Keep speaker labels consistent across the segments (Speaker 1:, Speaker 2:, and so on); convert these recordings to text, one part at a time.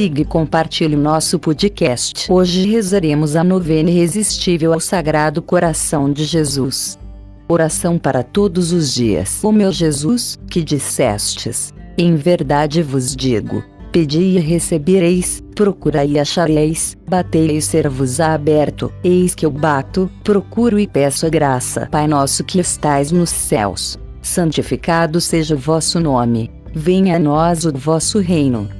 Speaker 1: siga e compartilhe nosso podcast. Hoje rezaremos a novena irresistível ao Sagrado Coração de Jesus. Oração para todos os dias. O meu Jesus, que dissestes: Em verdade vos digo, pedi e recebereis, procurai e achareis, batei e ser-vos-á aberto. Eis que eu bato, procuro e peço a graça. Pai nosso que estais nos céus, santificado seja o vosso nome. Venha a nós o vosso reino.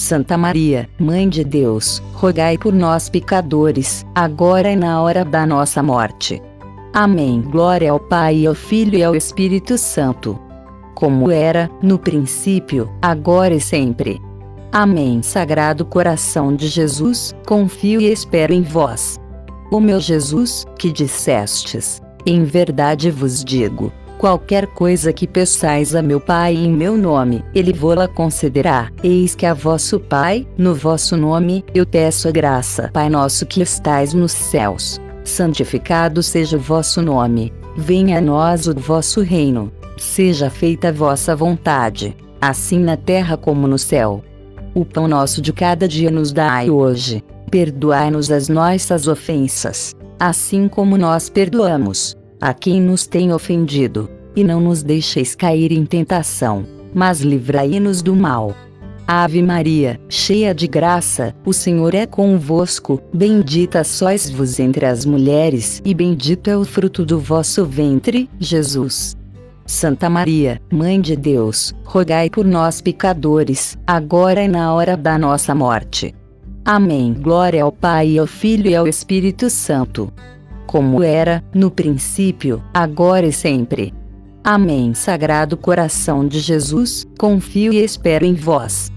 Speaker 1: Santa Maria, Mãe de Deus, rogai por nós pecadores, agora e na hora da nossa morte. Amém. Glória ao Pai, ao Filho e ao Espírito Santo. Como era, no princípio, agora e sempre. Amém. Sagrado coração de Jesus, confio e espero em vós. O meu Jesus, que dissestes: Em verdade vos digo, qualquer coisa que peçais a meu Pai em meu nome, ele vô-la concederá. Eis que a vosso Pai, no vosso nome, eu peço a graça. Pai nosso que estais nos céus, santificado seja o vosso nome. Venha a nós o vosso reino. Seja feita a vossa vontade, assim na terra como no céu. O pão nosso de cada dia nos dai hoje. Perdoai-nos as nossas ofensas, assim como nós perdoamos a quem nos tem ofendido, e não nos deixeis cair em tentação, mas livrai-nos do mal. Ave Maria, cheia de graça, o Senhor é convosco, bendita sois vos entre as mulheres, e bendito é o fruto do vosso ventre, Jesus. Santa Maria, Mãe de Deus, rogai por nós pecadores, agora e na hora da nossa morte. Amém. Glória ao Pai, ao Filho e ao Espírito Santo como era, no princípio, agora e sempre. Amém. Sagrado coração de Jesus, confio e espero em vós.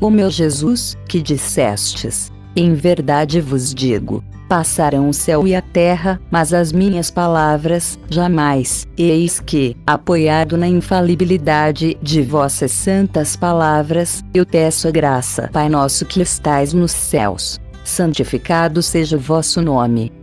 Speaker 1: O meu Jesus, que dissestes: Em verdade vos digo, passarão o céu e a terra, mas as minhas palavras, jamais. Eis que, apoiado na infalibilidade de vossas santas palavras, eu peço a graça. Pai nosso que estais nos céus, santificado seja o vosso nome.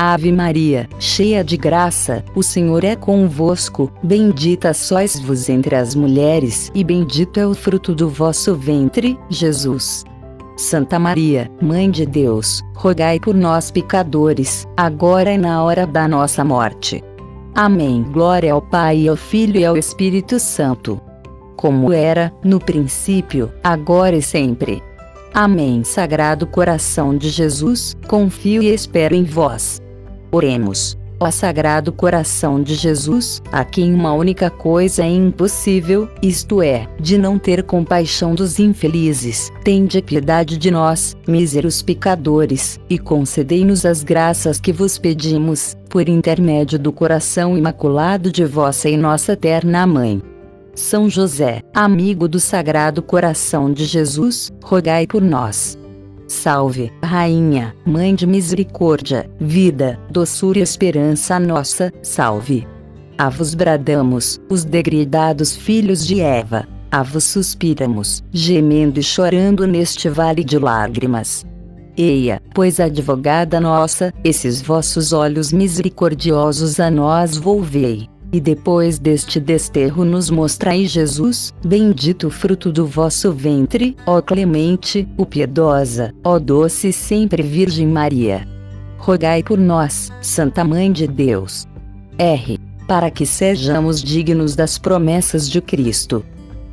Speaker 1: Ave Maria, cheia de graça, o Senhor é convosco, bendita sois vos entre as mulheres, e bendito é o fruto do vosso ventre, Jesus. Santa Maria, Mãe de Deus, rogai por nós pecadores, agora e na hora da nossa morte. Amém. Glória ao Pai, ao Filho e ao Espírito Santo. Como era, no princípio, agora e sempre. Amém. Sagrado coração de Jesus, confio e espero em vós. Oremos. Ó Sagrado Coração de Jesus, a quem uma única coisa é impossível, isto é, de não ter compaixão dos infelizes, tende piedade de nós, míseros pecadores, e concedei-nos as graças que vos pedimos, por intermédio do coração imaculado de vossa e nossa eterna Mãe. São José, amigo do Sagrado Coração de Jesus, rogai por nós. Salve, Rainha, Mãe de Misericórdia, vida, doçura e esperança nossa, salve. A vos bradamos, os degredados filhos de Eva, a vos suspiramos, gemendo e chorando neste vale de lágrimas. Eia, pois advogada nossa, esses vossos olhos misericordiosos a nós volvei. E depois deste desterro nos mostrai Jesus, bendito fruto do vosso ventre, ó clemente, o piedosa, ó doce sempre Virgem Maria. Rogai por nós, Santa Mãe de Deus. R. Para que sejamos dignos das promessas de Cristo.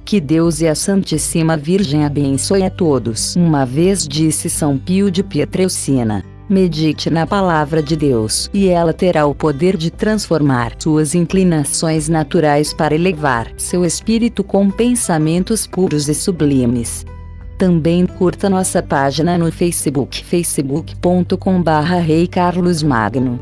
Speaker 1: Que Deus e a Santíssima Virgem abençoe a todos. Uma vez disse São Pio de Pietrelcina Medite na palavra de Deus e ela terá o poder de transformar suas inclinações naturais para elevar seu espírito com pensamentos puros e sublimes. Também curta nossa página no Facebook facebook.com/rei Carlos Magno.